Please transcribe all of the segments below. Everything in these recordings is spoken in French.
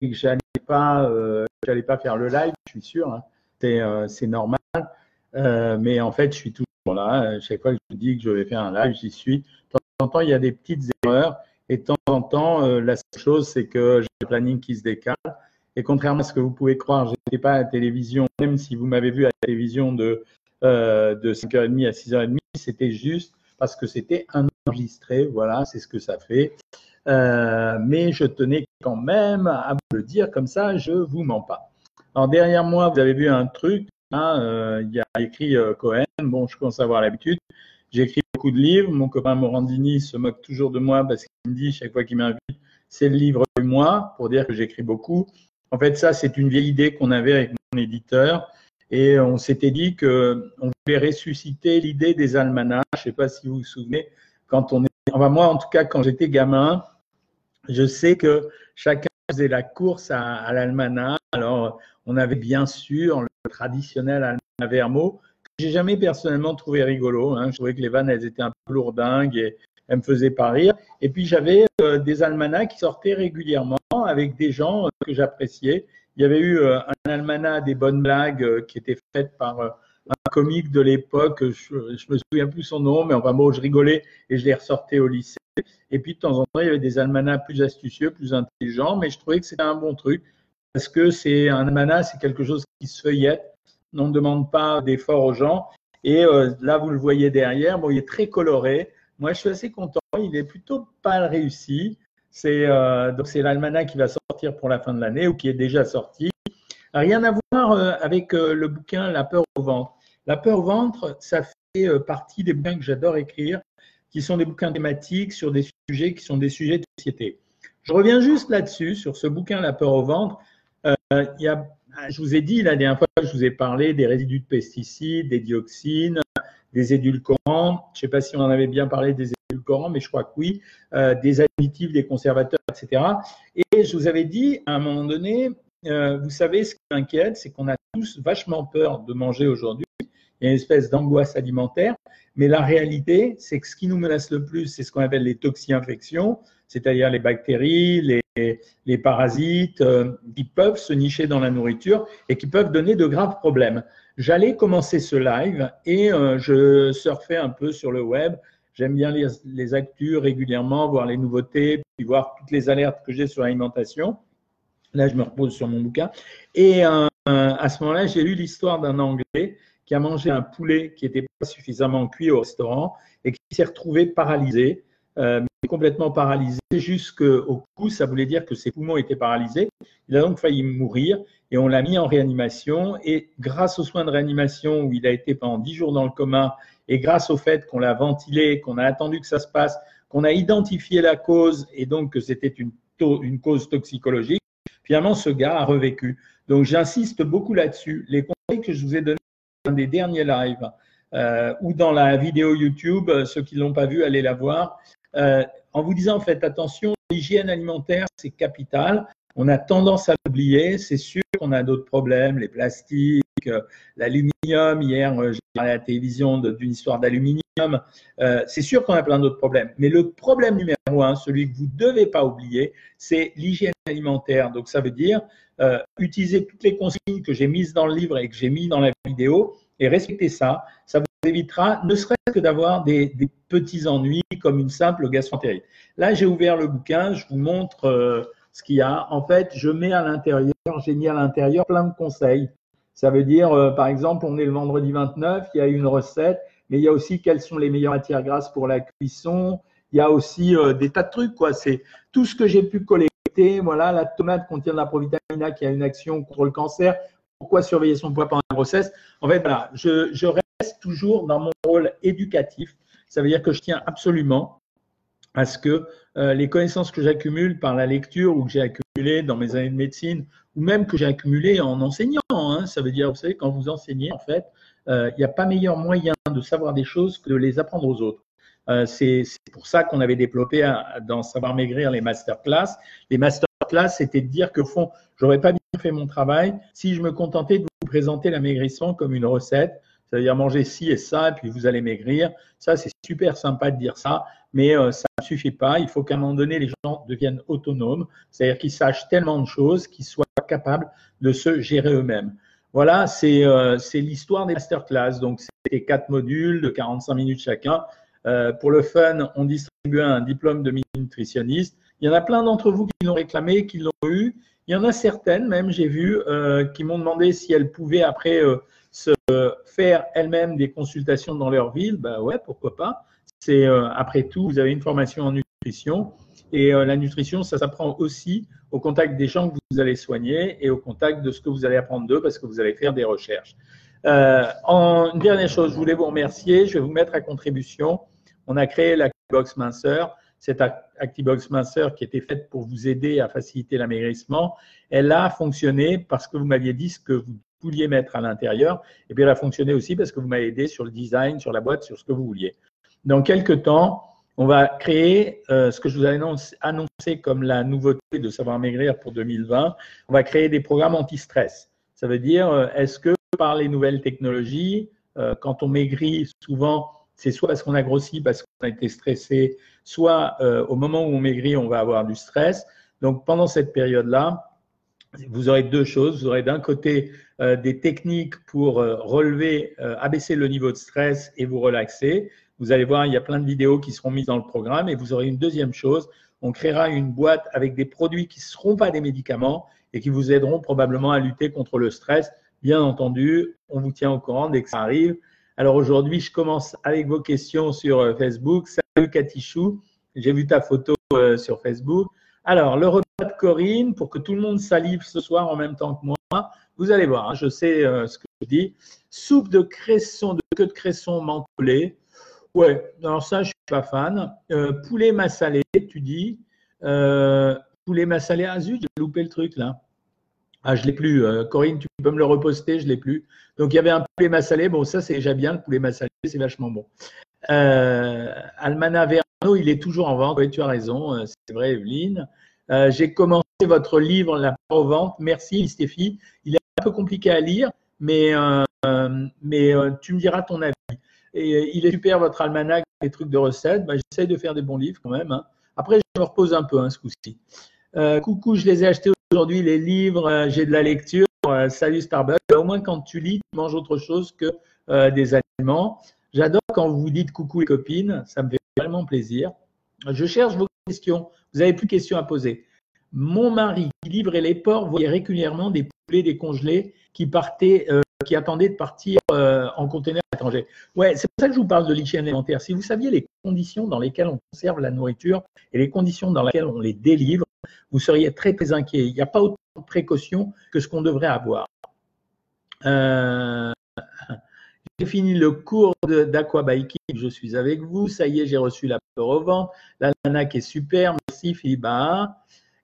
que j'allais pas, euh, j'allais pas faire le live, je suis sûr. Hein. C'est, euh, normal. Euh, mais en fait, je suis toujours là. Chaque fois que je dis que je vais faire un live, j'y suis. De temps en temps, il y a des petites erreurs. Et de temps en temps, la seule chose, c'est que j'ai le planning qui se décale. Et contrairement à ce que vous pouvez croire, je n'étais pas à la télévision, même si vous m'avez vu à la télévision de, de 5h30 à 6h30, c'était juste parce que c'était enregistré. Voilà, c'est ce que ça fait. Euh, mais je tenais quand même à vous le dire comme ça, je ne vous mens pas. Alors derrière moi, vous avez vu un truc, hein, euh, il y a écrit euh, Cohen, bon, je commence à avoir l'habitude. J'ai écrit beaucoup de livres, mon copain Morandini se moque toujours de moi parce qu'il me dit chaque fois qu'il m'invite, c'est le livre de moi, pour dire que j'écris beaucoup. En fait, ça, c'est une vieille idée qu'on avait avec mon éditeur. Et on s'était dit qu'on voulait ressusciter l'idée des almanachs. Je ne sais pas si vous vous souvenez, quand on est. Enfin, moi, en tout cas, quand j'étais gamin, je sais que chacun faisait la course à, à l'almanach. Alors, on avait bien sûr le traditionnel almanach Vermo, que j'ai jamais personnellement trouvé rigolo. Hein. Je trouvais que les vannes, elles étaient un peu lourdingues et elles me faisaient pas rire. Et puis, j'avais euh, des almanachs qui sortaient régulièrement avec des gens euh, que j'appréciais. Il y avait eu euh, un almanach des bonnes blagues qui était fait par un comique de l'époque, je, ne me souviens plus son nom, mais enfin bon, je rigolais et je l'ai ressorti au lycée. Et puis de temps en temps, il y avait des almanachs plus astucieux, plus intelligents, mais je trouvais que c'était un bon truc parce que c'est un almanach, c'est quelque chose qui se feuillette. On ne demande pas d'effort aux gens. Et euh, là, vous le voyez derrière, bon, il est très coloré. Moi, je suis assez content. Il est plutôt pas réussi. C'est euh, l'almanach qui va sortir pour la fin de l'année ou qui est déjà sorti. Rien à voir euh, avec le bouquin La peur au ventre. La peur au ventre, ça fait partie des bouquins que j'adore écrire qui sont des bouquins thématiques sur des sujets qui sont des sujets de société. Je reviens juste là-dessus, sur ce bouquin La peur au ventre. Euh, je vous ai dit la dernière fois, je vous ai parlé des résidus de pesticides, des dioxines, des édulcorants. Je ne sais pas si on en avait bien parlé des édulcorants, mais je crois que oui, euh, des additifs, des conservateurs, etc. Et je vous avais dit à un moment donné, euh, vous savez, ce qui m'inquiète, c'est qu'on a tous vachement peur de manger aujourd'hui. Il y a une espèce d'angoisse alimentaire. Mais la réalité, c'est que ce qui nous menace le plus, c'est ce qu'on appelle les toxi-infections, c'est-à-dire les bactéries, les, parasites euh, qui peuvent se nicher dans la nourriture et qui peuvent donner de graves problèmes. J'allais commencer ce live et euh, je surfais un peu sur le web. J'aime bien lire les actus régulièrement, voir les nouveautés, puis voir toutes les alertes que j'ai sur l'alimentation. Là, je me repose sur mon bouquin. Et euh, à ce moment-là, j'ai lu l'histoire d'un Anglais qui a mangé un poulet qui n'était pas suffisamment cuit au restaurant et qui s'est retrouvé paralysé, euh, complètement paralysé jusqu'au cou. Ça voulait dire que ses poumons étaient paralysés. Il a donc failli mourir et on l'a mis en réanimation. Et grâce aux soins de réanimation où il a été pendant dix jours dans le coma et grâce au fait qu'on l'a ventilé, qu'on a attendu que ça se passe, qu'on a identifié la cause et donc que c'était une cause toxicologique, finalement ce gars a revécu. Donc j'insiste beaucoup là-dessus. Les conseils que je vous ai donnés des derniers lives euh, ou dans la vidéo YouTube, euh, ceux qui ne l'ont pas vu, allez la voir, euh, en vous disant, faites attention, l'hygiène alimentaire, c'est capital. On a tendance à l'oublier. C'est sûr qu'on a d'autres problèmes, les plastiques, l'aluminium. Hier, j'ai parlé à la télévision d'une histoire d'aluminium. C'est sûr qu'on a plein d'autres problèmes. Mais le problème numéro un, celui que vous ne devez pas oublier, c'est l'hygiène alimentaire. Donc, ça veut dire euh, utiliser toutes les consignes que j'ai mises dans le livre et que j'ai mis dans la vidéo et respecter ça. Ça vous évitera ne serait-ce que d'avoir des, petits ennuis comme une simple gastroentérite. Là, j'ai ouvert le bouquin, je vous montre euh, ce qu'il y a. En fait, je mets à l'intérieur, j'ai mis à l'intérieur plein de conseils. Ça veut dire, euh, par exemple, on est le vendredi 29, il y a une recette, mais il y a aussi quelles sont les meilleures matières grasses pour la cuisson. Il y a aussi des tas de trucs, quoi. C'est tout ce que j'ai pu coller voilà, la tomate contient de la provitamine A qui a une action contre le cancer. Pourquoi surveiller son poids pendant la grossesse? En fait, voilà, je, reste toujours dans mon rôle éducatif. Ça veut dire que je tiens absolument à ce que euh, les connaissances que j'accumule par la lecture ou que j'ai accumulées dans mes années de médecine, ou même que j'ai accumulées en enseignant, hein, ça veut dire, vous savez, quand vous enseignez, en fait, euh, il n'y a pas meilleur moyen de savoir des choses que de les apprendre aux autres. Euh, c'est pour ça qu'on avait développé dans Savoir Maigrir les masterclass. Les masterclass, c'était de dire que, au fond, j'aurais pas bien fait mon travail si je me contentais de vous présenter l'amaigrissement comme une recette Ça veut dire manger ci et ça, et puis vous allez maigrir. Ça, c'est super sympa de dire ça, mais euh, ça ne suffit pas. Il faut qu'à un moment donné, les gens deviennent autonomes, c'est-à-dire qu'ils sachent tellement de choses qu'ils soient capables de se gérer eux-mêmes. Voilà, c'est euh, l'histoire des masterclass. Donc, c'est quatre modules de 45 minutes chacun. Euh, pour le fun, on distribue un diplôme de nutritionniste. Il y en a plein d'entre vous qui l'ont réclamé, qui l'ont eu. Il y en a certaines, même, j'ai vu, euh, qui m'ont demandé si elles pouvaient après se faire elles-mêmes des consultations dans leur ville. Ben ouais, pourquoi pas. C'est après tout, vous avez une formation en nutrition et la nutrition, ça s'apprend aussi au contact des gens que vous allez soigner et au contact de ce que vous allez apprendre d'eux parce que vous allez faire des recherches. Euh, en, une dernière chose, je voulais vous remercier. Je vais vous mettre à contribution. On a créé l'Actibox Minceur. Cette Actibox Minceur qui était faite pour vous aider à faciliter l'amaigrissement, elle a fonctionné parce que vous m'aviez dit ce que vous vouliez mettre à l'intérieur. Et puis elle a fonctionné aussi parce que vous m'avez aidé sur le design, sur la boîte, sur ce que vous vouliez. Dans quelques temps, on va créer euh, ce que je vous avais annoncé comme la nouveauté de Savoir Maigrir pour 2020. On va créer des programmes anti-stress. Ça veut dire, euh, est-ce que par les nouvelles technologies. Euh, quand on maigrit, souvent, c'est soit parce qu'on a grossi, parce qu'on a été stressé, soit au moment où on maigrit, on va avoir du stress. Donc pendant cette période-là, vous aurez deux choses. Vous aurez d'un côté des techniques pour relever, abaisser le niveau de stress et vous relaxer. Vous allez voir, il y a plein de vidéos qui seront mises dans le programme. Et vous aurez une deuxième chose. On créera une boîte avec des produits qui ne seront pas des médicaments et qui vous aideront probablement à lutter contre le stress Bien entendu, on vous tient au courant dès que ça arrive. Alors aujourd'hui, je commence avec vos questions sur euh, Facebook. Salut Katichou, j'ai vu ta photo euh, sur Facebook. Alors, le repas de Corinne, pour que tout le monde salive ce soir en même temps que moi, vous allez voir, hein, je sais euh, ce que je dis. Soupe de cresson, de queue de cresson mentholée. Ouais, alors ça, je suis pas fan. poulet massalé, tu dis. poulet massalé, ah zut, j'ai loupé le truc là. Ah, je l'ai plus. Euh, Corinne, tu peux me le reposter, je l'ai plus. Donc, il y avait un poulet massalé. Bon, ça, c'est déjà bien. Le poulet massalé, c'est vachement bon. Euh, Almana Verno, il est toujours en vente. Oui, tu as raison. Euh, c'est vrai, Evelyne. Euh, j'ai commencé votre livre, La part aux ventes. Merci, Stéphie. Il est un peu compliqué à lire, mais, mais tu me diras ton avis. Et il est super, votre almanach, les trucs de recettes. Bah, J'essaie de faire des bons livres quand même. Hein. Après, je me repose un peu hein, ce coup-ci. coucou, je les ai achetés aujourd'hui les livres, euh, j'ai de la lecture. Euh, salut Starbucks. Au moins, quand tu lis, tu manges autre chose que euh, des aliments. J'adore quand vous vous dites coucou les copines. Ça me fait vraiment plaisir. Je cherche vos questions. Vous n'avez plus de questions à poser. Mon mari qui livrait les ports voyait régulièrement des poulets décongelés qui partaient, qui attendaient de partir en conteneur Ouais, c'est pour ça que je vous parle de l'hygiène alimentaire. Si vous saviez les conditions dans lesquelles on conserve la nourriture et les conditions dans lesquelles on les délivre, vous seriez très, très inquiet. Il n'y a pas autant de précautions que ce qu'on devrait avoir. Euh, j'ai fini le cours d'aquabiking, je suis avec vous. Ça y est, j'ai reçu la peur au ventre. La est super, merci Philippe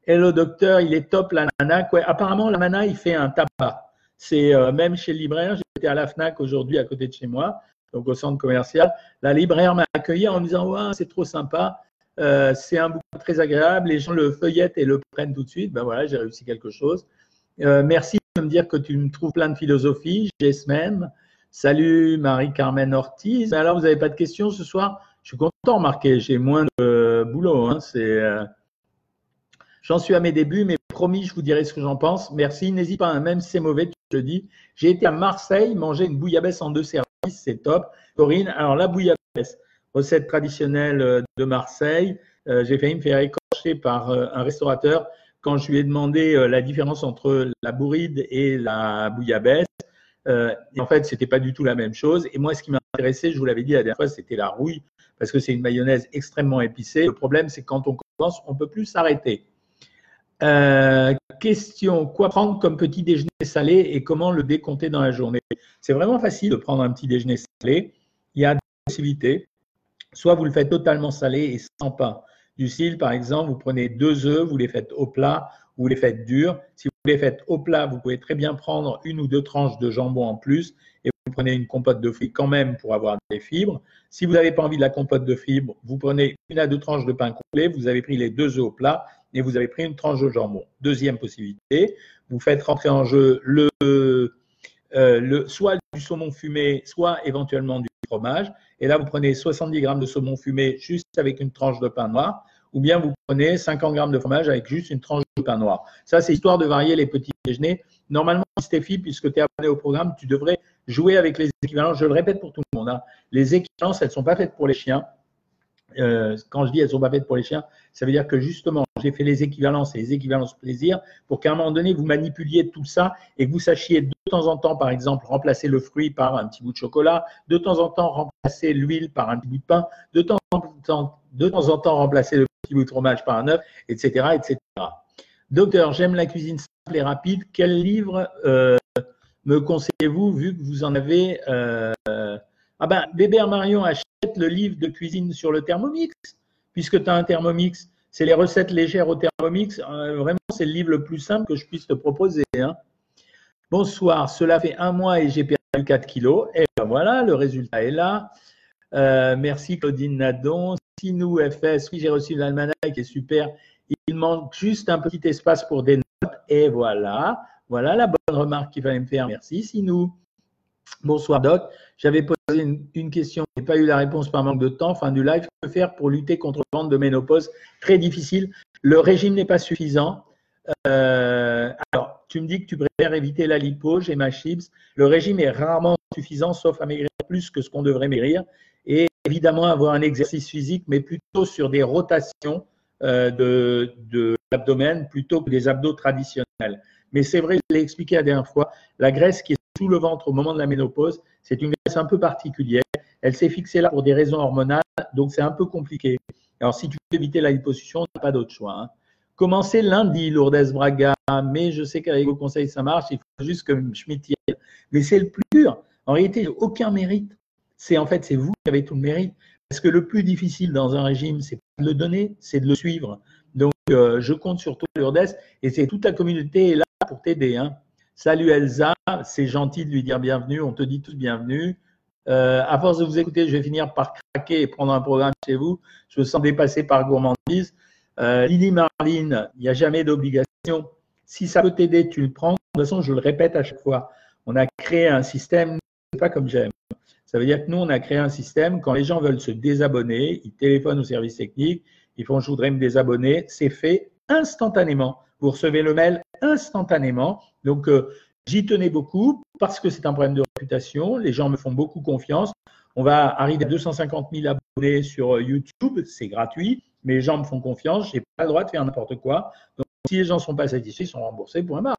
Hello docteur, il est top la nanac. Ouais, apparemment, la nana, il fait un tabac. C'est euh, même chez le libraire, j'étais à la FNAC aujourd'hui à côté de chez moi, donc au centre commercial. La libraire m'a accueilli en me disant ouais, c'est trop sympa. Euh, c'est un bouquin très agréable, les gens le feuillettent et le prennent tout de suite. Ben voilà, j'ai réussi quelque chose. Euh, merci de me dire que tu me trouves plein de philosophie. Jesmem. Salut Marie-Carmen Ortiz. Ben alors, vous n'avez pas de questions ce soir? Je suis content, Marqué. J'ai moins de boulot. Hein. Euh, j'en suis à mes débuts, mais promis, je vous dirai ce que j'en pense. Merci. N'hésite pas, hein. même si c'est mauvais, tu te le dis. J'ai été à Marseille manger une bouillabaisse en deux services. C'est top. Corinne, alors la bouillabaisse, recette traditionnelle euh, de Marseille. Euh, j'ai failli me faire écorcher par euh, un restaurateur quand je lui ai demandé la différence entre la bourride et la bouillabaisse. en fait, c'était pas du tout la même chose. Et moi, ce qui m'intéressait, je vous l'avais dit la dernière fois, c'était la rouille, parce que c'est une mayonnaise extrêmement épicée. Le problème, c'est quand on commence, on peut plus s'arrêter. Question quoi prendre comme petit déjeuner salé et comment le décompter dans la journée? C'est vraiment facile de prendre un petit déjeuner salé. Il y a deux possibilités. Soit vous le faites totalement salé et sans pain. Du style, par exemple, vous prenez deux œufs, vous les faites au plat, vous les faites durs. Si vous les faites au plat, vous pouvez très bien prendre une ou deux tranches de jambon en plus et vous prenez une compote de fruits quand même pour avoir des fibres. Si vous n'avez pas envie de la compote de fibres, vous prenez une à deux tranches de pain complet, vous avez pris les deux œufs au plat et vous avez pris une tranche de jambon. Deuxième possibilité, vous faites rentrer en jeu le euh, le, soit du saumon fumé, soit éventuellement du fromage. Et là, vous prenez 70 grammes de saumon fumé juste avec une tranche de pain noir, ou bien vous prenez 50 grammes de fromage avec juste une tranche de pain noir. Ça, c'est histoire de varier les petits déjeuners. Normalement, Stéphie, puisque tu es abonné au programme, tu devrais jouer avec les équivalences. Je le répète pour tout le monde. Hein. Les équivalences, elles ne sont pas faites pour les chiens. Euh, quand je dis elles sont pas faites pour les chiens, ça veut dire que justement, j'ai fait les équivalences et les équivalences plaisir pour qu'à un moment donné, vous manipuliez tout ça et que vous sachiez de temps en temps, par exemple, remplacer le fruit par un petit bout de chocolat, de temps en temps, remplacer l'huile par un petit bout de pain, de temps en temps, de temps, en temps remplacer le petit bout de fromage par un œuf, etc., etc. Docteur, j'aime la cuisine simple et rapide. Quel livre euh, me conseillez-vous vu que vous en avez euh, Ah ben, Bébert Marion achète le livre de cuisine sur le Thermomix, puisque tu as un Thermomix. C'est les recettes légères au Thermomix. Euh, vraiment, c'est le livre le plus simple que je puisse te proposer. Hein. Bonsoir, cela fait un mois et j'ai perdu 4 kilos. Et ben voilà, le résultat est là. Euh, merci Claudine Nadon. Sinou FS, oui, j'ai reçu l'almanach qui est super. Il manque juste un petit espace pour des notes. Et voilà, voilà la bonne remarque qu'il fallait me faire. Merci Sinou. Bonsoir Doc. J'avais posé une, question, n'ai pas eu la réponse par manque de temps. Fin du live. Que faire pour lutter contre le ventre de ménopause? Très difficile. Le régime n'est pas suffisant. Euh, alors, tu me dis que tu préfères éviter la lipo, j'ai ma chips. Le régime est rarement suffisant, sauf à maigrir plus que ce qu'on devrait maigrir. Et évidemment, avoir un exercice physique, mais plutôt sur des rotations euh, de, de l'abdomen plutôt que des abdos traditionnels. Mais c'est vrai, je l'ai expliqué la dernière fois, la graisse qui est sous le ventre au moment de la ménopause, c'est une graisse un peu particulière. Elle s'est fixée là pour des raisons hormonales, donc c'est un peu compliqué. Alors, si tu veux éviter la liposuction, tu n'as pas d'autre choix. Hein. Commencez lundi, Lourdes Braga, mais je sais qu'avec vos conseils, ça marche. Il faut juste que Schmitt y aille. Mais c'est le plus dur. En réalité, aucun mérite. C'est en fait, c'est vous qui avez tout le mérite. Parce que le plus difficile dans un régime, c'est pas de le donner, c'est de le suivre. Donc, euh, je compte sur toi, Lourdes, et c'est toute la communauté est là pour t'aider. Hein. Salut Elsa, c'est gentil de lui dire bienvenue, on te dit tous bienvenue. Euh, à force de vous écouter, je vais finir par craquer et prendre un programme chez vous. Je me sens dépassé par gourmandise. Euh, Lily Marline, il n'y a jamais d'obligation. Si ça peut t'aider, tu le prends. De toute façon, je le répète à chaque fois. On a créé un système, c'est pas comme j'aime. Ça veut dire que nous, on a créé un système, quand les gens veulent se désabonner, ils téléphonent au service technique, ils font je voudrais me désabonner, c'est fait instantanément. Vous recevez le mail instantanément. Donc, euh, j'y tenais beaucoup parce que c'est un problème de réputation. Les gens me font beaucoup confiance. On va arriver à 250 000 abonnés sur euh, YouTube, c'est gratuit, mais les gens me font confiance. Je n'ai pas le droit de faire n'importe quoi. Donc, si les gens ne sont pas satisfaits, ils sont remboursés pour un bar.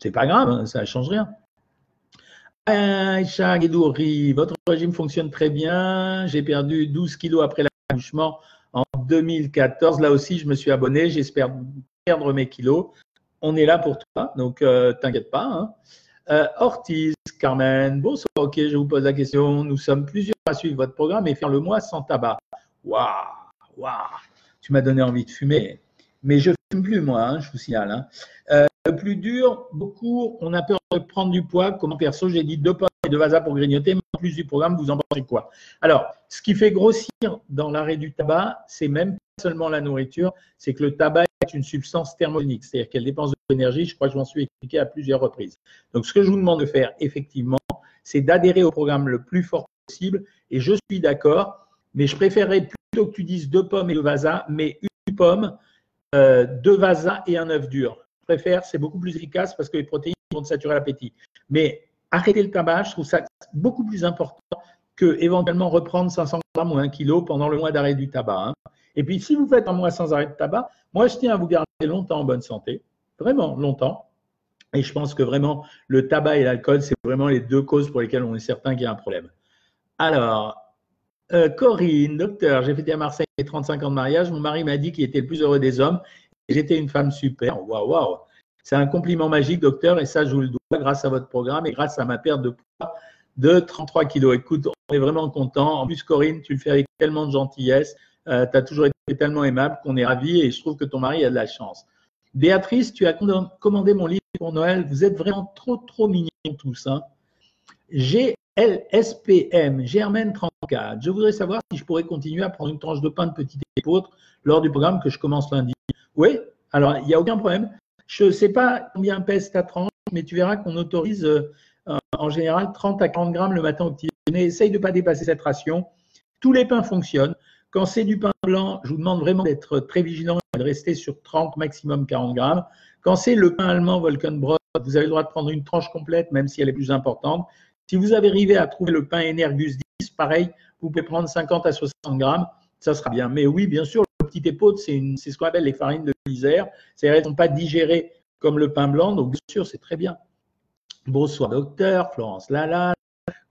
C'est pas grave, hein, ça ne change rien. Aïcha Guédouri, votre régime fonctionne très bien. J'ai perdu 12 kilos après l'accouchement en 2014. Là aussi, je me suis abonné. J'espère perdre mes kilos. On est là pour toi, donc euh, t'inquiète pas. Hein. Euh, Ortiz, Carmen, bonsoir. Ok, je vous pose la question. Nous sommes plusieurs à suivre votre programme et faire le mois sans tabac. Waouh, waouh, tu m'as donné envie de fumer. Mais je fume plus, moi, hein, je vous signale. Hein. Euh, le plus dur, beaucoup, on a peur de prendre du poids. Comment perso, j'ai dit deux pommes et deux vasas pour grignoter, mais en plus du programme, vous en pensez quoi Alors, ce qui fait grossir dans l'arrêt du tabac, c'est même pas seulement la nourriture, c'est que le tabac est une substance thermonique, c'est-à-dire qu'elle dépense de l'énergie. Je crois que je m'en suis expliqué à plusieurs reprises. Donc, ce que je vous demande de faire, effectivement, c'est d'adhérer au programme le plus fort possible. Et je suis d'accord, mais je préférerais plutôt que tu dises deux pommes et deux vasas, mais une pomme, euh, deux vasas et un œuf dur. Je préfère, c'est beaucoup plus efficace parce que les protéines vont te saturer l'appétit. Mais arrêter le tabac, je trouve ça beaucoup plus important que éventuellement reprendre 500 grammes ou 1 kg pendant le mois d'arrêt du tabac. Hein. Et puis, si vous faites un mois sans arrêt de tabac, moi, je tiens à vous garder longtemps en bonne santé, vraiment longtemps. Et je pense que vraiment, le tabac et l'alcool, c'est vraiment les deux causes pour lesquelles on est certain qu'il y a un problème. Alors, euh, Corinne, docteur, j'ai fêté à Marseille 35 ans de mariage. Mon mari m'a dit qu'il était le plus heureux des hommes. J'étais une femme super. Waouh, waouh. C'est un compliment magique, docteur, et ça, je vous le dois grâce à votre programme et grâce à ma perte de poids de 33 kilos. Écoute, on est vraiment content. En plus, Corinne, tu le fais avec tellement de gentillesse. Euh, tu as toujours été tellement aimable qu'on est ravis et je trouve que ton mari a de la chance. Béatrice, tu as commandé mon livre pour Noël. Vous êtes vraiment trop, trop mignons tous. Hein. GLSPM, Germaine 34. Je voudrais savoir si je pourrais continuer à prendre une tranche de pain de petit épeautre lors du programme que je commence lundi. Oui, alors il n'y a aucun problème. Je ne sais pas combien pèse ta tranche, mais tu verras qu'on autorise en général 30 à 40 grammes le matin au petit déjeuner. Essaye de ne pas dépasser cette ration. Tous les pains fonctionnent. Quand c'est du pain blanc, je vous demande vraiment d'être très vigilant et de rester sur 30, maximum 40 grammes. Quand c'est le pain allemand Volkenbrot, vous avez le droit de prendre une tranche complète, même si elle est plus importante. Si vous avez arrivé à trouver le pain Energus 10, pareil, vous pouvez prendre 50 à 60 grammes, ça sera bien. Mais oui, bien sûr, le petit épaule, c'est ce qu'on appelle les farines de misère. C'est-à-dire ne sont pas digérées comme le pain blanc, donc bien sûr, c'est très bien. Bonsoir docteur, Florence Lala,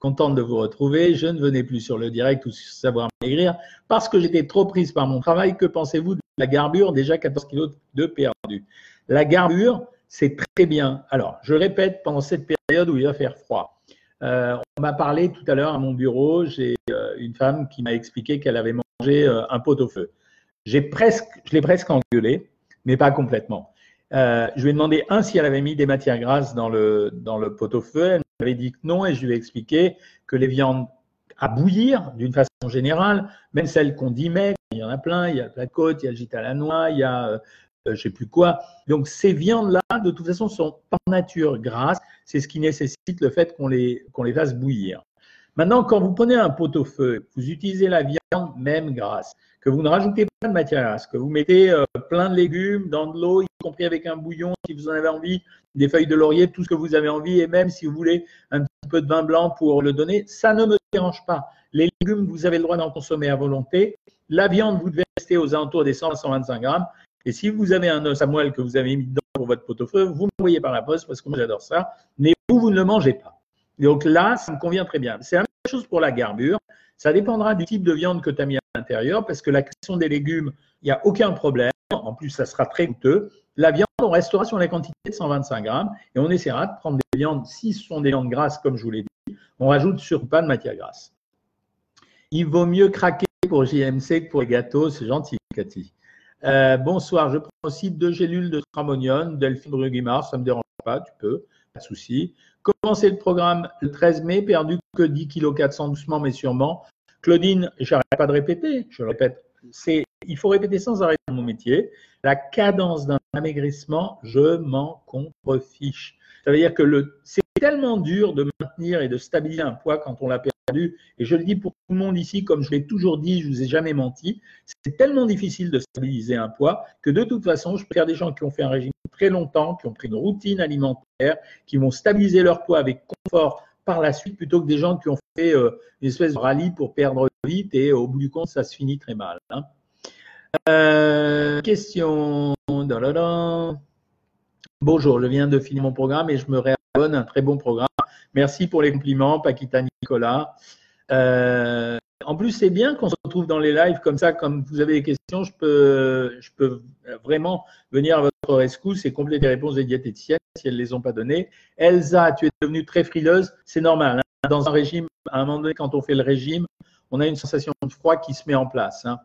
contente de vous retrouver. Je ne venais plus sur le direct ou sur Savoir Maigrir parce que j'étais trop prise par mon travail. Que pensez-vous de la garbure? Déjà 14 kilos de perdu. La garbure, c'est très bien. Alors, je répète, pendant cette période où il va faire froid, euh, on m'a parlé tout à l'heure à mon bureau, j'ai euh, une femme qui m'a expliqué qu'elle avait mangé euh, un pot au feu. J'ai presque, je l'ai presque engueulé, mais pas complètement. je lui ai demandé, un, si elle avait mis des matières grasses dans le, dans le pot au feu. M'avait dit que non, et je lui ai expliqué que les viandes à bouillir, d'une façon générale, même celles qu'on dit mais, il y en a plein, il y a la côte, il y a le gîte à la noix, il y a je ne sais plus quoi. Donc ces viandes-là, de toute façon, sont par nature grasses. C'est ce qui nécessite le fait qu'on les, qu'on les fasse bouillir. Maintenant, quand vous prenez un pot au feu, vous utilisez la viande même grasse, que vous ne rajoutez pas de matière grasse, que vous mettez euh, plein de légumes dans de l'eau, y compris avec un bouillon si vous en avez envie, des feuilles de laurier, tout ce que vous avez envie, et même si vous voulez un petit peu de vin blanc pour le donner, ça ne me dérange pas. Les légumes, vous avez le droit d'en consommer à volonté. La viande, vous devez rester aux alentours des 100 à 125 grammes. Et si vous avez un os à moelle que vous avez mis dedans pour votre pot-au-feu, vous m'envoyez par la poste parce que moi j'adore ça. Mais vous, vous ne le mangez pas. Donc là, ça me convient très bien. C'est la même chose pour la garbure. Ça dépendra du type de viande que tu as mis à l'intérieur parce que la question des légumes, il n'y a aucun problème. En plus, ça sera très coûteux. La viande, on restera sur la quantité de 125 grammes et on essaiera de prendre des viandes, si ce sont des viandes grasses, comme je vous l'ai dit, on rajoute sur pas de matière grasse. Il vaut mieux craquer pour JMC que pour les gâteaux, c'est gentil, Cathy. Euh, bonsoir, je prends aussi deux gélules de tramonium, Delphine Rugimar, ça ne me dérange pas, tu peux, pas de souci. Commencer le programme le 13 mai, perdu que 10 kg 400 doucement mais sûrement. Claudine, j'arrête pas de répéter, je répète, c'est, il faut répéter sans arrêt mon métier. La cadence d'un amaigrissement, je m'en contrefiche. Ça veut dire que le, c'est tellement dur de maintenir et de stabiliser un poids quand on l'a perdu. Et je le dis pour tout le monde ici, comme je l'ai toujours dit, je vous ai jamais menti. C'est tellement difficile de stabiliser un poids que de toute façon, je préfère des gens qui ont fait un régime très longtemps, qui ont pris une routine alimentaire, qui vont stabiliser leur poids avec confort par la suite, plutôt que des gens qui ont fait euh, une espèce de rallye pour perdre vite et au bout du compte, ça se finit très mal. Hein. Euh, question. Bonjour, je viens de finir mon programme et je me réabonne. Un très bon programme. Merci pour les compliments, Paquita Nicolas. Euh, en plus, c'est bien qu'on se retrouve dans les lives comme ça. Comme vous avez des questions, je peux, je peux vraiment venir à votre rescousse et compléter les réponses des diététiciennes si elles ne les ont pas données. Elsa, tu es devenue très frileuse. C'est normal. Hein. Dans un régime, à un moment donné, quand on fait le régime, on a une sensation de froid qui se met en place. Hein.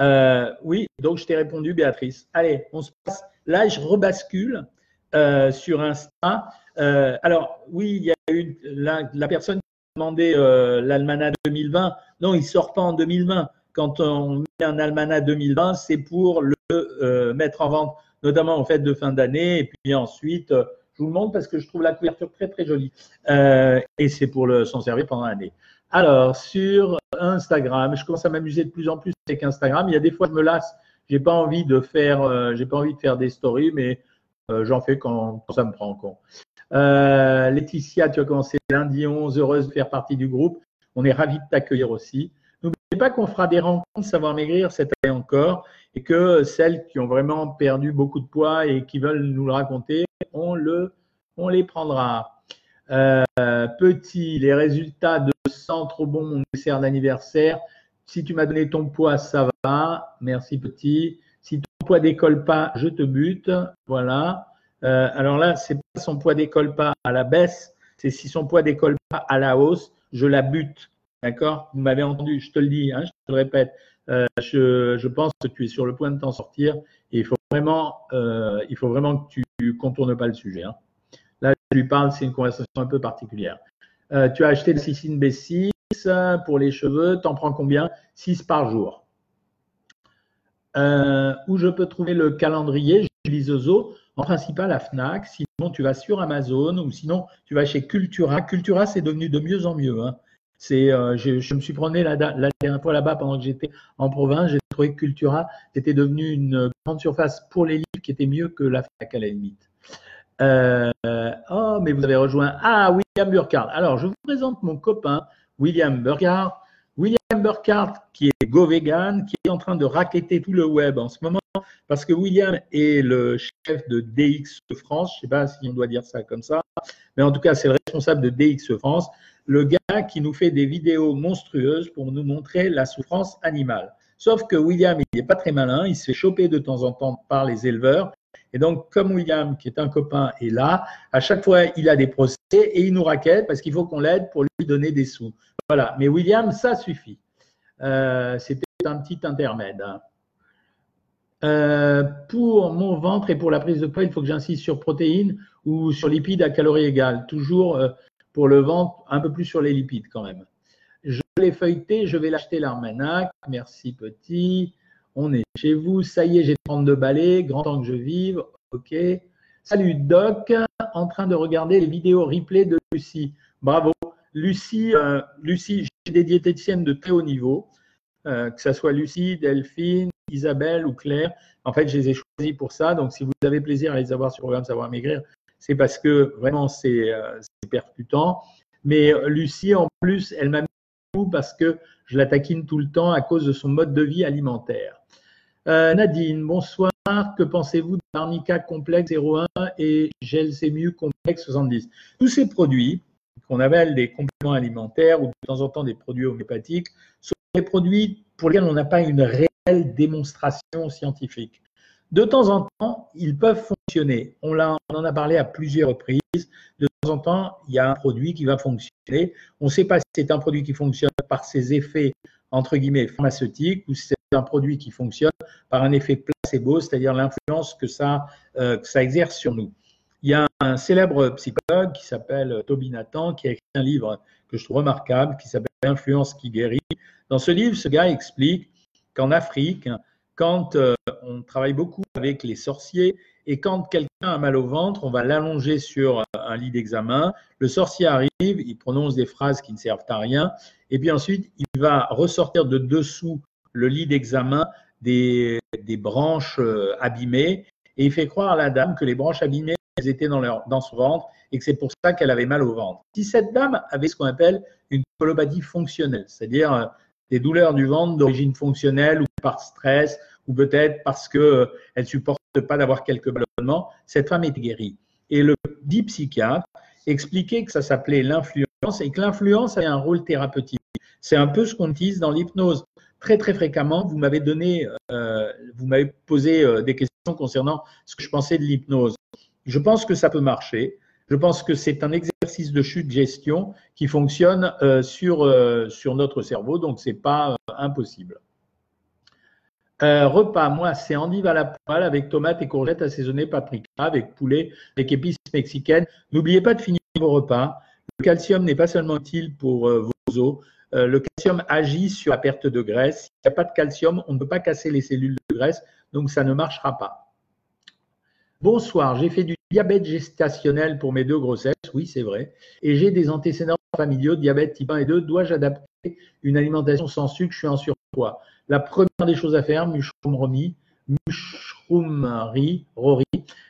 Euh, oui, donc je t'ai répondu, Béatrice. Allez, on se passe Là, je rebascule euh, sur Insta. Euh, alors, oui, il y a eu la, personne qui a demandé euh, l'Almanach 2020. Non, il ne sort pas en 2020. Quand on met un Almanach 2020, c'est pour le euh, mettre en vente, notamment en fête de fin d'année. Et puis ensuite, je vous le montre parce que je trouve la couverture très, très jolie. et c'est pour s'en servir pendant l'année. Alors, sur Instagram, je commence à m'amuser de plus en plus avec Instagram. Il y a des fois, je me lasse j'ai pas envie de faire, euh, j'ai pas envie de faire des stories, mais euh, j'en fais quand, ça me prend en compte. Euh, Laetitia, tu as commencé lundi 11, heureuse de faire partie du groupe. On est ravis de t'accueillir aussi. N'oubliez pas qu'on fera des rencontres Savoir Maigrir cette année encore et que celles qui ont vraiment perdu beaucoup de poids et qui veulent nous le raconter, on, le, on les prendra. petit, les résultats de sang trop bon, mon dessert d'anniversaire. Si tu m'as donné ton poids, ça va. Merci petit. Poids décolle pas, je te bute. Voilà. Euh, alors là, c'est pas son poids décolle pas à la baisse, c'est si son poids décolle pas à la hausse, je la bute. D'accord? Vous m'avez entendu, je te le dis, hein, je te le répète. Euh, je, pense que tu es sur le point de t'en sortir et il faut vraiment, euh, il faut vraiment que tu contournes pas le sujet. Hein. Là, je lui parle, c'est une conversation un peu particulière. tu as acheté le Cicine B6, pour les cheveux, t'en prends combien? 6 par jour. Euh, où je peux trouver le calendrier utilises Ozo, en principal à Fnac, sinon tu vas sur Amazon ou sinon tu vas chez Cultura. Cultura, c'est devenu de mieux en mieux. Hein. Euh, je, me suis promené la, la dernière fois là-bas pendant que j'étais en province. J'ai trouvé que Cultura était devenu une grande surface pour les livres qui était mieux que la Fnac à la limite. Euh, oh, mais vous avez rejoint. Ah, William Burkhardt. Alors, je vous présente mon copain, William Burkhardt. Qui est go-vegan, qui est en train de raqueter tout le web en ce moment, parce que William est le chef de DX France. Je ne sais pas si on doit dire ça comme ça, mais en tout cas, c'est le responsable de DX France, le gars qui nous fait des vidéos monstrueuses pour nous montrer la souffrance animale. Sauf que William, il n'est pas très malin, il se fait choper de temps en temps par les éleveurs et donc, comme William, qui est un copain, est là, à chaque fois, il a des procès et il nous raquette parce qu'il faut qu'on l'aide pour lui donner des sous. Voilà. Mais William, ça suffit. Euh, c'était un petit intermède. Euh, pour mon ventre et pour la prise de poids, il faut que j'insiste sur protéines ou sur lipides à calories égales. Toujours euh, pour le ventre, un peu plus sur les lipides quand même. Je l'ai feuilleté, je vais l'acheter l'Armanac. Merci petit on est chez vous, ça y est, j'ai 32 balais, grand temps que je vive, ok. Salut Doc, en train de regarder les vidéos replay de Lucie. Bravo. Lucie, euh, Lucie j'ai des diététiciennes de très haut niveau, euh, que ce soit Lucie, Delphine, Isabelle ou Claire. En fait, je les ai choisies pour ça. Donc, si vous avez plaisir à les avoir sur le programme Savoir Maigrir, c'est parce que vraiment, c'est euh, percutant. Mais Lucie, en plus, elle m'a mis parce que je la taquine tout le temps à cause de son mode de vie alimentaire. Nadine, bonsoir. Que pensez-vous de l'arnica complexe 01 et gelsému complexe 70 Tous ces produits qu'on appelle des compléments alimentaires ou de temps en temps des produits homéopathiques sont des produits pour lesquels on n'a pas une réelle démonstration scientifique. De temps en temps, ils peuvent fonctionner. On, on en a parlé à plusieurs reprises. De temps en temps, il y a un produit qui va fonctionner. On ne sait pas si c'est un produit qui fonctionne par ses effets entre guillemets pharmaceutiques ou si c'est un produit qui fonctionne par un effet placebo, c'est-à-dire l'influence que ça, euh, que ça exerce sur nous. Il y a un célèbre psychologue qui s'appelle Toby Nathan qui a écrit un livre que je trouve remarquable qui s'appelle L'influence qui guérit. Dans ce livre, ce gars explique qu'en Afrique, quand euh, on travaille beaucoup avec les sorciers et quand quelqu'un a mal au ventre, on va l'allonger sur un lit d'examen. Le sorcier arrive, il prononce des phrases qui ne servent à rien et puis ensuite, il va ressortir de dessous le lit d'examen des, branches euh, abîmées et il fait croire à la dame que les branches abîmées elles étaient dans, leur, dans son ventre et que c'est pour ça qu'elle avait mal au ventre. Si cette dame avait ce qu'on appelle une colopathie fonctionnelle, c'est-à-dire euh, des douleurs du ventre d'origine fonctionnelle ou par stress ou peut-être parce qu'elle euh, ne supporte pas d'avoir quelques ballonnements, cette femme était guérie. Et le dit psychiatre expliquait que ça s'appelait l'influence et que l'influence avait un rôle thérapeutique. C'est un peu ce qu'on utilise dans l'hypnose. Très très fréquemment, vous m'avez donné, euh, vous m'avez posé des questions concernant ce que je pensais de l'hypnose. Je pense que ça peut marcher. Je pense que c'est un exercice de chute gestion qui fonctionne euh, sur, sur notre cerveau, donc ce n'est pas impossible. repas, moi, c'est endive à la poêle avec tomates et courgettes assaisonnées, paprika, avec poulet, avec épices mexicaines. N'oubliez pas de finir vos repas. Le calcium n'est pas seulement utile pour vos os, euh, le calcium agit sur la perte de graisse. S'il n'y a pas de calcium, on ne peut pas casser les cellules de graisse, donc ça ne marchera pas. Bonsoir, j'ai fait du diabète gestationnel pour mes deux grossesses, oui c'est vrai, et j'ai des antécédents familiaux, diabète type 1 et 2. Dois-je adapter une alimentation sans sucre Je suis en surpoids. La première des choses à faire, mushroom romi, mushroom rori,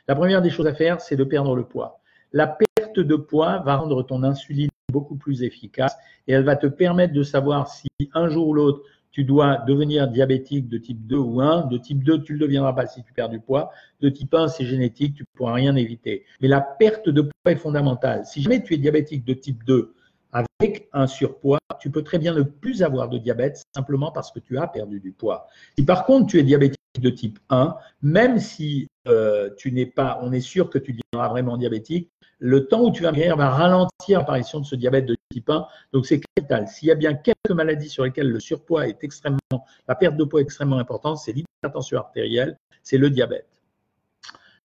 la première des choses à faire, c'est de perdre le poids. La perte de poids va rendre ton insuline beaucoup plus efficace et elle va te permettre de savoir si un jour ou l'autre, tu dois devenir diabétique de type 2 ou 1. De type 2, tu ne le deviendras pas si tu perds du poids. De type 1, c'est génétique, tu ne pourras rien éviter. Mais la perte de poids est fondamentale. Si jamais tu es diabétique de type 2 avec un surpoids, tu peux très bien ne plus avoir de diabète simplement parce que tu as perdu du poids. Si par contre tu es diabétique de type 1, même si euh, tu n'es pas, on est sûr que tu deviendras vraiment diabétique, le temps où tu vas guérir va ralentir l'apparition de ce diabète de type 1. Donc, c'est capital. S'il y a bien quelques maladies sur lesquelles le surpoids est extrêmement, la perte de poids est extrêmement importante, c'est l'hypertension artérielle, c'est le diabète.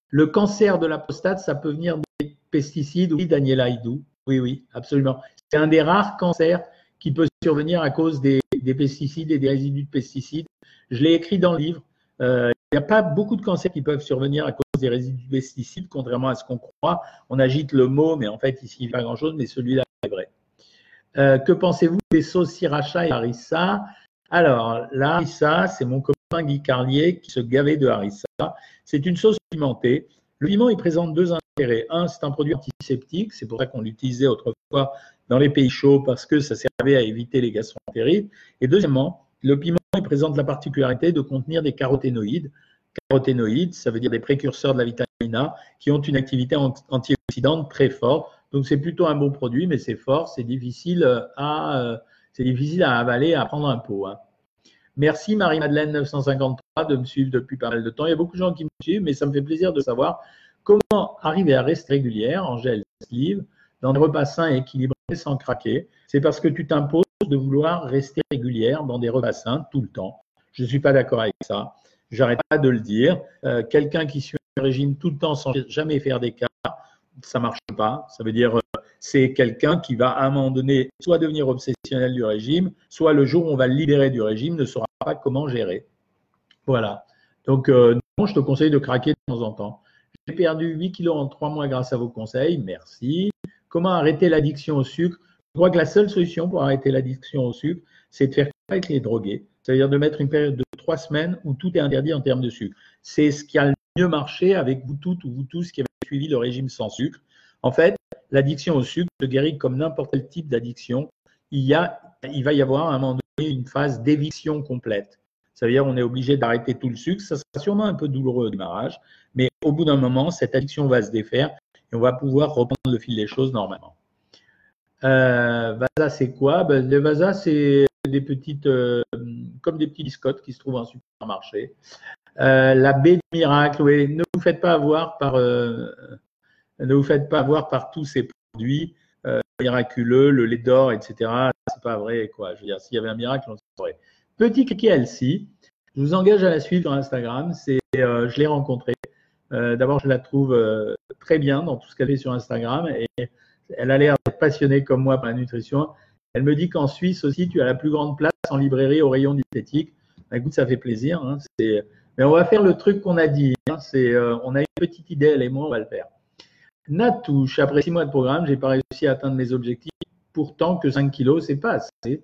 Le cancer de la prostate, ça peut venir des pesticides. Oui, Daniela Hidou. Oui, oui, absolument. C'est un des rares cancers qui peut survenir à cause des, pesticides et des résidus de pesticides. Je l'ai écrit dans le livre. Euh, il n'y a pas beaucoup de cancers qui peuvent survenir à cause des résidus de pesticides, contrairement à ce qu'on croit. On agite le mot, mais en fait, ici, il n'y a pas grand-chose, mais celui-là est vrai. Euh, que pensez-vous des sauces sriracha et harissa? Alors, la harissa, c'est mon copain Guy Carlier qui se gavait de harissa. C'est une sauce pimentée. Le piment, il présente deux intérêts. Un, c'est un produit antiseptique, c'est pour ça qu'on l'utilisait autrefois dans les pays chauds parce que ça servait à éviter les gastroentérites. Et deuxièmement, le piment il présente la particularité de contenir des caroténoïdes. Caroténoïdes, ça veut dire des précurseurs de la vitamine A qui ont une activité antioxydante très forte. Donc c'est plutôt un bon produit, mais c'est fort, c'est difficile à, euh, c'est difficile à avaler, à prendre un pot. Hein. Merci Marie-Madeleine 953 de me suivre depuis pas mal de temps. Il y a beaucoup de gens qui me suivent, mais ça me fait plaisir de savoir comment arriver à rester régulière, Angèle Sleeve, dans des repas sains équilibrés sans craquer. C'est parce que tu t'imposes de vouloir rester régulière dans des repas sains tout le temps. Je ne suis pas d'accord avec ça. J'arrête pas de le dire. Euh, quelqu'un qui suit un régime tout le temps sans jamais faire d'écart, ça marche pas. Ça veut dire euh, c'est quelqu'un qui va à un moment donné soit devenir obsessionnel du régime, soit le jour où on va le libérer du régime ne saura pas comment gérer. Voilà. Donc euh, non, je te conseille de craquer de temps en temps. J'ai perdu 8 kilos en 3 mois grâce à vos conseils. Merci. Comment arrêter l'addiction au sucre? Je crois que la seule solution pour arrêter l'addiction au sucre, c'est de faire avec les drogués. C'est-à-dire de mettre une période de 3 semaines où tout est interdit en termes de sucre. C'est ce qui a le mieux marché avec vous toutes ou vous tous qui avez suivi le régime sans sucre. En fait, l'addiction au sucre se guérit comme n'importe quel type d'addiction. Il, va y avoir à un moment donné une phase d'éviction complète. Ça veut dire qu'on est obligé d'arrêter tout le sucre. Ça sera sûrement un peu douloureux au démarrage, mais au bout d'un moment, cette addiction va se défaire et on va pouvoir reprendre le fil des choses normalement. Euh, Vasa, c'est quoi? Ben, Les Vasa, c'est des petites, euh, comme des petits biscottes qui se trouvent en supermarché. Euh, la baie de miracle, oui, ne vous faites pas avoir par, euh, ne vous faites pas avoir par tous ces produits miraculeux, le lait d'or, etc. C'est pas vrai, quoi. Je veux dire, s'il y avait un miracle, on saurait. Petit Kiki Elsie, je vous engage à la suivre sur Instagram. C'est, je l'ai rencontrée. D'abord, je la trouve très bien dans tout ce qu'elle fait sur Instagram et elle a l'air passionnée comme moi par la nutrition. Elle me dit qu'en Suisse aussi, tu as la plus grande place en librairie au rayon diététique. Bah, écoute, ça fait plaisir. Hein. Mais on va faire le truc qu'on a dit. Hein. Euh, on a une petite idée, elle et moi, on va le faire. Natouche, après six mois de programme, j'ai pas réussi à atteindre mes objectifs. Pourtant, que 5 kilos, c'est pas assez. C'est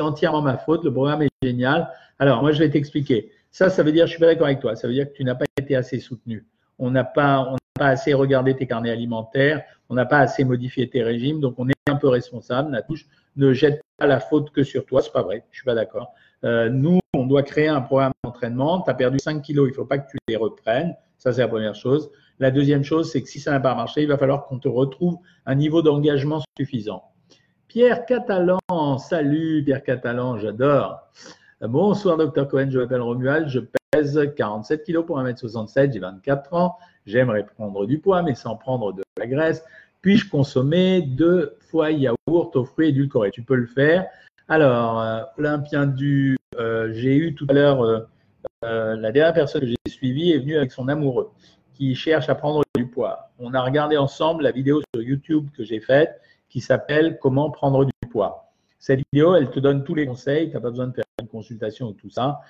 entièrement ma faute. Le programme est génial. Alors, moi, je vais t'expliquer. Ça, ça veut dire, je suis pas d'accord avec toi. Ça veut dire que tu n'as pas été assez soutenu. On n'a pas, assez regardé tes carnets alimentaires, on n'a pas assez modifié tes régimes, donc on est un peu responsable. Natouche, ne jette pas la faute que sur toi, c'est pas vrai, je suis pas d'accord. Euh, nous, on doit créer un programme Tu as perdu 5 kilos, il ne faut pas que tu les reprennes. Ça, c'est la première chose. La deuxième chose, c'est que si ça n'a pas marché, il va falloir qu'on te retrouve un niveau d'engagement suffisant. Pierre Catalan, salut Pierre Catalan, j'adore. Bonsoir Dr Cohen, je m'appelle Romuald, je pèse 47 kilos pour 1m67, j'ai 24 ans. J'aimerais prendre du poids, mais sans prendre de la graisse. Puis-je consommer deux fois yaourt aux fruits édulcorés? Tu peux le faire. Alors, euh, Olympien du, euh, j'ai eu tout à l'heure, euh, la dernière personne que j'ai suivie est venue avec son amoureux qui cherche à prendre du poids. On a regardé ensemble la vidéo sur YouTube que j'ai faite qui s'appelle Comment prendre du poids. Cette vidéo, elle te donne tous les conseils. Tu n'as pas besoin de faire une consultation ou tout ça.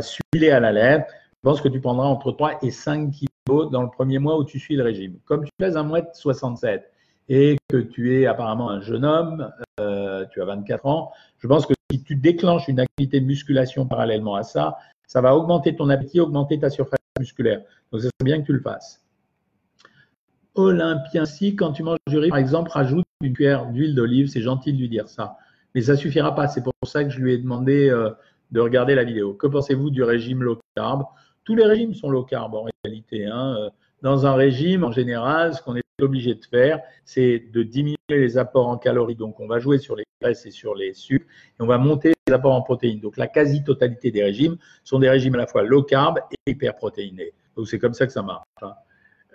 Suis-les à la lettre. Je pense que tu prendras entre 3 et 5 kilos dans le premier mois où tu suis le régime. Comme tu pèses un mois de 67 et que tu es apparemment un jeune homme, euh, tu as 24 ans, je pense que si tu déclenches une activité de musculation parallèlement à ça, ça va augmenter ton appétit, augmenter ta surface musculaire. Donc, c'est bien que tu le fasses. Olympien, si quand tu manges du riz, par exemple, rajoute une cuillère d'huile d'olive, c'est gentil de lui dire ça. Mais ça suffira pas. C'est pour ça que je lui ai demandé euh, de regarder la vidéo. Que pensez-vous du régime low carb? Tous les régimes sont low carb en réalité. Hein. Dans un régime, en général, ce qu'on est obligé de faire, c'est de diminuer les apports en calories. Donc, on va jouer sur les graisses et sur les sucres et on va monter les apports en protéines. Donc, la quasi-totalité des régimes sont des régimes à la fois low carb et hyperprotéinés. Donc, c'est comme ça que ça marche. Hein.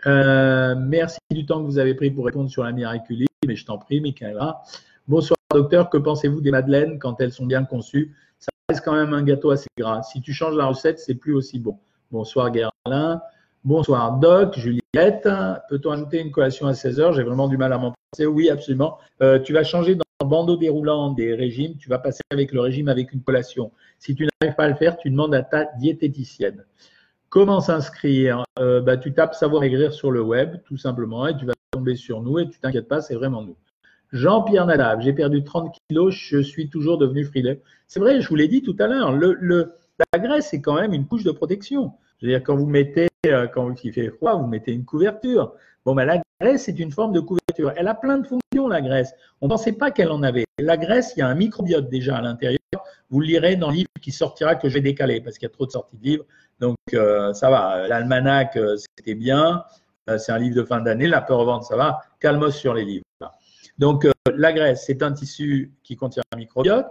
Euh, merci du temps que vous avez pris pour répondre sur la miraculie, mais je t'en prie, Michaela. Bonsoir, docteur. Que pensez-vous des madeleines quand elles sont bien conçues? Ça reste quand même un gâteau assez gras. Si tu changes la recette, c'est plus aussi bon. Bonsoir Guerlain. Bonsoir Doc, Juliette. Peut-on ajouter une collation à 16 heures? J'ai vraiment du mal à m'en passer. Oui, absolument. Euh, tu vas changer dans le bandeau déroulant des régimes. Tu vas passer avec le régime avec une collation. Si tu n'arrives pas à le faire, tu demandes à ta diététicienne. Comment s'inscrire? Euh, bah, Tu tapes savoir écrire sur le web, tout simplement, et tu vas tomber sur nous, et tu t'inquiètes pas, c'est vraiment nous. Jean-Pierre Nadab, j'ai perdu 30 kilos, je suis toujours devenu frileux. C'est vrai, je vous l'ai dit tout à l'heure, la graisse est quand même une couche de protection. Je veux dire, quand vous mettez, quand il fait froid, vous mettez une couverture. Bon, ben, la graisse est une forme de couverture. Elle a plein de fonctions, la graisse. On ne pensait pas qu'elle en avait. La graisse, il y a un microbiote déjà à l'intérieur. Vous le lirez dans le livre qui sortira que je vais décaler parce qu'il y a trop de sorties de livres. Donc, euh, ça va. L'almanach, euh, c'était bien. c'est un livre de fin d'année. La peur au ventre, ça va. Calmos sur les livres. Donc, la graisse, c'est un tissu qui contient un microbiote.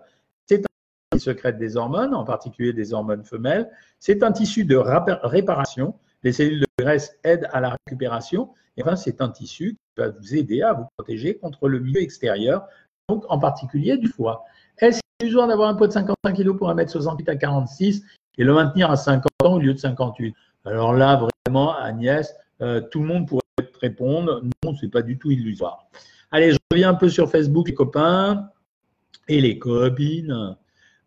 C'est un qui secrète des hormones, en particulier des hormones femelles. C'est un tissu de réparation. Les cellules de graisse aident à la récupération. Et enfin, c'est un tissu qui va vous aider à vous protéger contre le milieu extérieur, donc en particulier du foie. Est-ce besoin d'avoir un poids de 55 kg pour 1m68 à 46 et le maintenir à 50 ans au lieu de 58 Alors là, vraiment, Agnès, euh, tout le monde pourrait répondre non, ce n'est pas du tout illusoire. Allez, je reviens un peu sur Facebook, les copains et les copines.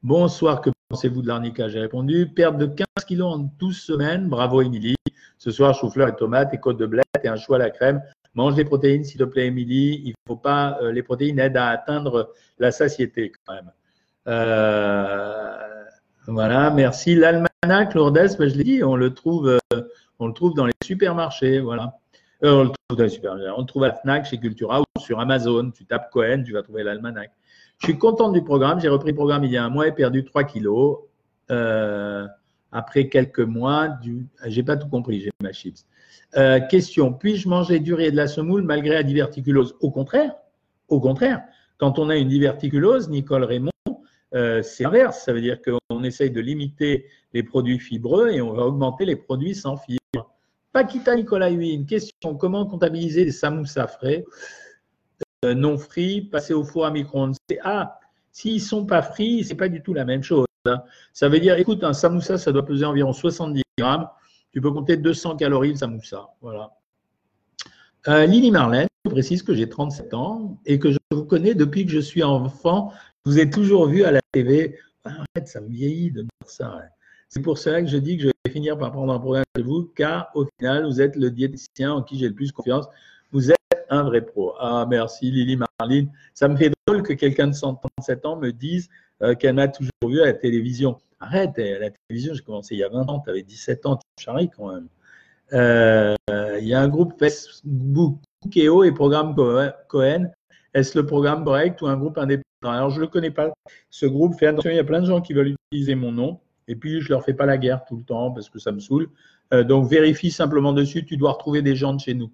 Bonsoir, que pensez-vous de l'arnica J'ai répondu. Perte de 15 kg en 12 semaines. Bravo, Émilie. Ce soir, chou-fleur et tomates et côte de blette et un choix à la crème. Mange les protéines, s'il te plaît, Émilie. Il faut pas. Euh, les protéines aident à atteindre la satiété, quand même. Euh, voilà, merci. L'almanach, Lourdes, ben, je l'ai dit, on le trouve, euh, on le trouve dans les supermarchés. Voilà. on le trouve dans les supermarchés. On le trouve à Fnac, chez Cultura ou sur Amazon. Tu tapes Cohen, tu vas trouver l'almanach. Je suis contente du programme. J'ai repris le programme il y a un mois et perdu 3 kilos. Euh, après quelques mois, du... j'ai pas tout compris, j'ai ma chips. Euh, question puis-je manger du riz et de la semoule malgré la diverticulose? Au contraire, au contraire. Quand on a une diverticulose, Nicole Raymond, euh, c'est inverse. Ça veut dire qu'on essaye de limiter les produits fibreux et on va augmenter les produits sans fibres. Paquita Nicolas une question comment comptabiliser les samoussas frais? Non frits, passer au four à micro-ondes. Ah, s'ils sont pas frits, c'est pas du tout la même chose. Hein. Ça veut dire, écoute, un samoussa, ça doit peser environ 70 grammes. Tu peux compter 200 calories le samoussa. Voilà. Euh, Lily Marlène, je précise que j'ai 37 ans et que je vous connais depuis que je suis enfant. Je vous ai toujours vu à la TV. Arrête, ça me vieillit de dire ça. C'est pour cela que je dis que je vais finir par prendre un programme de vous, car au final, vous êtes le diététicien en qui j'ai le plus confiance. Vous êtes un vrai pro. Ah, merci Lily Marline. Ça me fait drôle que quelqu'un de 137 ans me dise euh, qu'elle m'a toujours vu à la télévision. Arrête, à la télévision, j'ai commencé il y a 20 ans, tu avais 17 ans, tu charries quand même. Euh, il y a un groupe Facebook Keo et programme Cohen. Est-ce le programme correct ou un groupe indépendant? Alors, je ne le connais pas. Ce groupe, fais attention, il y a plein de gens qui veulent utiliser mon nom. Et puis, je leur fais pas la guerre tout le temps parce que ça me saoule. Euh, donc, vérifie simplement dessus. Tu dois retrouver des gens de chez nous.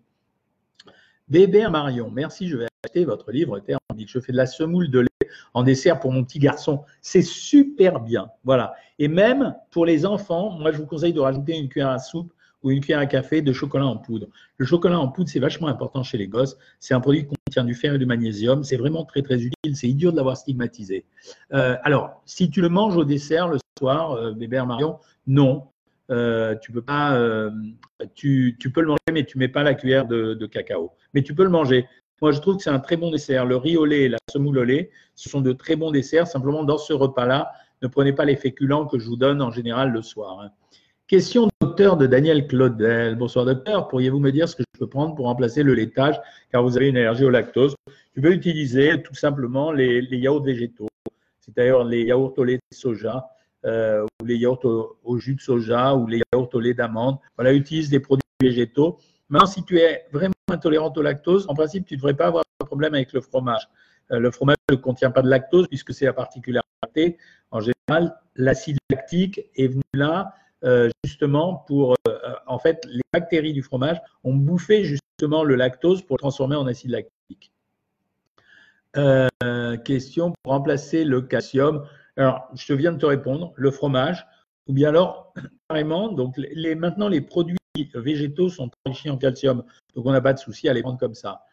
Bébé Marion, merci, je vais acheter votre livre thermique. Je fais de la semoule de lait en dessert pour mon petit garçon. C'est super bien. Voilà. Et même pour les enfants, moi, je vous conseille de rajouter une cuillère à soupe ou une cuillère à café de chocolat en poudre. Le chocolat en poudre, c'est vachement important chez les gosses. C'est un produit qui contient du fer et du magnésium. C'est vraiment très, très utile. C'est idiot de l'avoir stigmatisé. Euh, alors, si tu le manges au dessert le soir, euh, bébé Marion, non. Euh, tu peux pas, euh, tu, peux le manger, mais tu mets pas la cuillère de, cacao. Mais tu peux le manger. Moi, je trouve que c'est un très bon dessert. Le riz au lait et la semoule au lait, ce sont de très bons desserts. Simplement, dans ce repas-là, ne prenez pas les féculents que je vous donne en général le soir. Hein. Question docteur de Daniel Claudel. Bonsoir docteur, pourriez-vous me dire ce que je peux prendre pour remplacer le laitage? Car vous avez une allergie au lactose Tu peux utiliser tout simplement les, les yaourts végétaux, c'est-à-dire les yaourts au lait de soja euh, ou les yaourts au, jus de soja ou les yaourts au lait d'amande. Voilà, utilise des produits végétaux. Maintenant, si tu es vraiment intolérant au lactose, en principe, tu ne devrais pas avoir de problème avec le fromage. Euh, le fromage ne contient pas de lactose puisque c'est la particularité. En général, l'acide lactique est venu là euh, justement pour, en fait, les bactéries du fromage ont bouffé justement le lactose pour le transformer en acide lactique. question pour remplacer le calcium. Alors, je viens de te répondre, le fromage, ou bien alors, carrément, donc maintenant les produits végétaux sont enrichis en calcium, donc on n'a pas de souci à les prendre comme ça.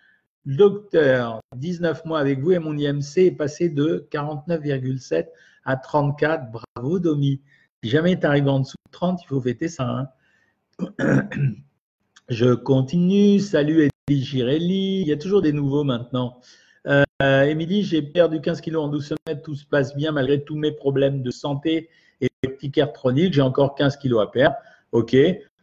Docteur, 19 mois avec vous et mon IMC est passé de 49,7 à 34. Bravo, Domi. Si jamais tu arrives en dessous de 30, il faut fêter ça. Hein. Je continue. Salut, Eddie Girelli. Il y a toujours des nouveaux maintenant. Euh, Émilie, j'ai perdu 15 kilos en 12 semaines, tout se passe bien malgré tous mes problèmes de santé et de chroniques. J'ai encore 15 kilos à perdre. Ok.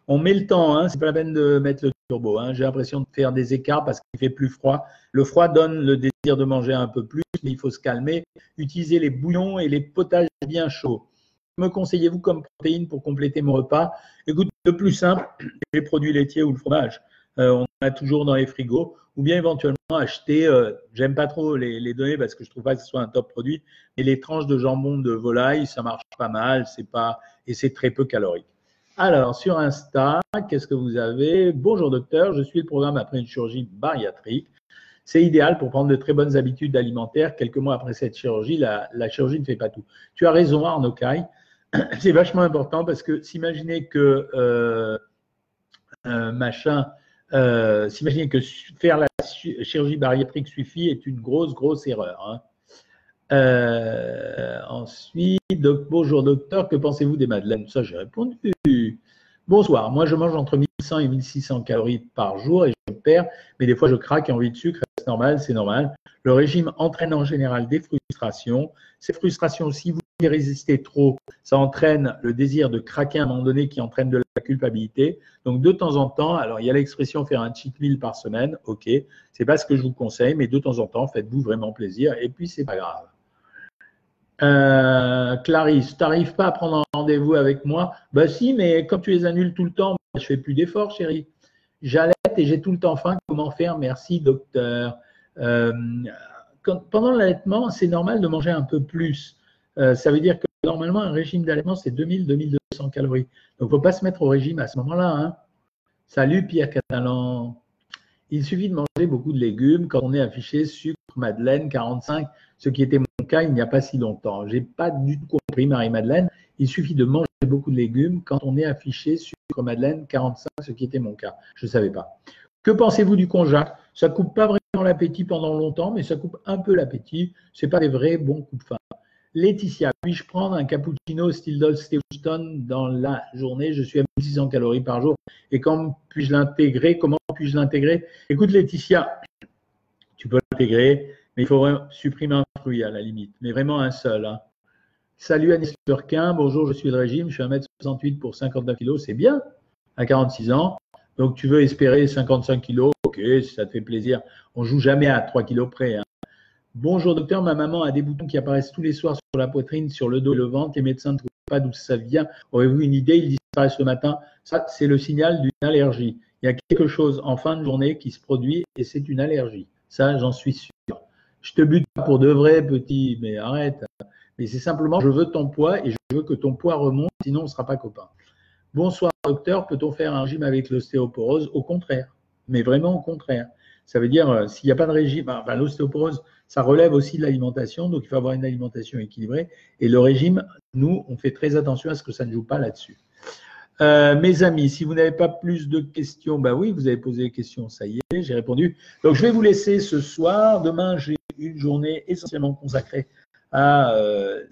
On met le temps, hein, c'est pas la peine de mettre le turbo. Hein. J'ai l'impression de faire des écarts parce qu'il fait plus froid. Le froid donne le désir de manger un peu plus, mais il faut se calmer. Utilisez les bouillons et les potages bien chauds. Me conseillez-vous comme protéine pour compléter mon repas? Écoute, le plus simple, les produits laitiers ou le fromage. Euh, on a toujours dans les frigos, ou bien éventuellement acheter, euh, j'aime pas trop les, données parce que je trouve pas que ce soit un top produit, mais les tranches de jambon de volaille, ça marche pas mal, c'est pas et c'est très peu calorique. Alors, sur Insta, qu'est-ce que vous avez? Bonjour docteur, je suis le programme après une chirurgie bariatrique. C'est idéal pour prendre de très bonnes habitudes alimentaires. Quelques mois après cette chirurgie, la, chirurgie ne fait pas tout. Tu as raison, Arnaud Kai. C'est vachement important parce que s'imaginer que euh, machin, euh, s'imaginer que faire la chirurgie bariatrique suffit est une grosse, grosse erreur. Hein. Euh, ensuite, bonjour docteur, que pensez-vous des madeleines? Ça, j'ai répondu. Bonsoir, moi je mange entre 1100 et 1600 calories par jour et je perds, mais des fois je craque et envie de sucre, c'est normal, c'est normal. Le régime entraîne en général des frustrations. Ces frustrations, si vous y résistez trop, ça entraîne le désir de craquer à un moment donné qui entraîne de la culpabilité. Donc de temps en temps, alors il y a l'expression faire un cheat meal par semaine, ok, c'est pas ce que je vous conseille, mais de temps en temps, faites-vous vraiment plaisir et puis c'est pas grave. Euh, Clarisse, tu n'arrives pas à prendre un rendez-vous avec moi? Bah si, mais comme tu les annules tout le temps, je fais plus d'efforts, chérie. J'allaite et j'ai tout le temps faim. Comment faire? Merci, docteur. Euh, pendant l'allaitement, c'est normal de manger un peu plus. Euh, ça veut dire que normalement, un régime d'allaitement, c'est 2000-2200 calories. Donc, il ne faut pas se mettre au régime à ce moment-là. Hein. Salut, Pierre Catalan. Il suffit de manger beaucoup de légumes quand on est affiché sucre, madeleine, 45, ce qui était mon cas il n'y a pas si longtemps. Je n'ai pas du tout compris, Marie-Madeleine. Il suffit de manger beaucoup de légumes quand on est affiché sucre, madeleine, 45, ce qui était mon cas. Je ne savais pas. Que pensez-vous du conjac Ça coupe pas vraiment l'appétit pendant longtemps, mais ça coupe un peu l'appétit. Ce n'est pas des vrais bons coups faim. Laetitia, puis-je prendre un cappuccino style Houston dans la journée? Je suis à 1600 calories par jour. Et quand puis-je l'intégrer? Comment puis-je l'intégrer? Écoute, Laetitia, tu peux l'intégrer, mais il faut supprimer un fruit à la limite, mais vraiment un seul. Hein. Salut Anis bonjour, je suis de régime, je suis 1m68 pour 59 kg, c'est bien, à 46 ans. Donc tu veux espérer 55 kg, ok, si ça te fait plaisir. On joue jamais à 3 kg près. Hein. Bonjour docteur, ma maman a des boutons qui apparaissent tous les soirs sur la poitrine, sur le dos et le ventre. Les médecins ne trouvent pas d'où ça vient. Aurez-vous une idée? Ils disparaissent le matin. Ça, c'est le signal d'une allergie. Il y a quelque chose en fin de journée qui se produit et c'est une allergie. Ça, j'en suis sûr. Je te bute pas pour de vrai, petit, mais arrête. Mais c'est simplement, je veux ton poids et je veux que ton poids remonte, sinon on ne sera pas copains. Bonsoir docteur, peut-on faire un régime avec l'ostéoporose? Au contraire, mais vraiment au contraire. Ça veut dire, euh, s'il n'y a pas de régime, ben, l'ostéoporose, ça relève aussi de l'alimentation, donc il faut avoir une alimentation équilibrée. Et le régime, nous, on fait très attention à ce que ça ne joue pas là-dessus. Euh, mes amis, si vous n'avez pas plus de questions, bah oui, vous avez posé des questions, ça y est, j'ai répondu. Donc je vais vous laisser ce soir. Demain, j'ai une journée essentiellement consacrée à euh,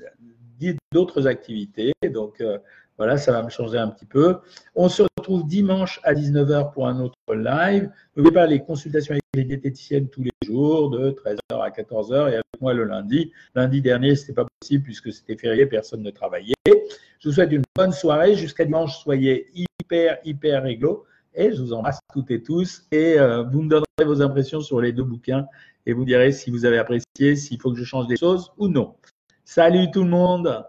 d'autres activités. Donc euh, voilà, ça va me changer un petit peu. On se retrouve dimanche à 19h pour un autre live. N'oubliez pas les consultations avec les diététiciennes tous les jours, de 13h à 14h, et avec moi le lundi. Lundi dernier, ce n'était pas possible puisque c'était férié, personne ne travaillait. Je vous souhaite une bonne soirée. Jusqu'à dimanche, soyez hyper, hyper réglo. Et je vous embrasse toutes et tous. Et euh, vous me donnerez vos impressions sur les deux bouquins et vous direz si vous avez apprécié, s'il faut que je change des choses ou non. Salut tout le monde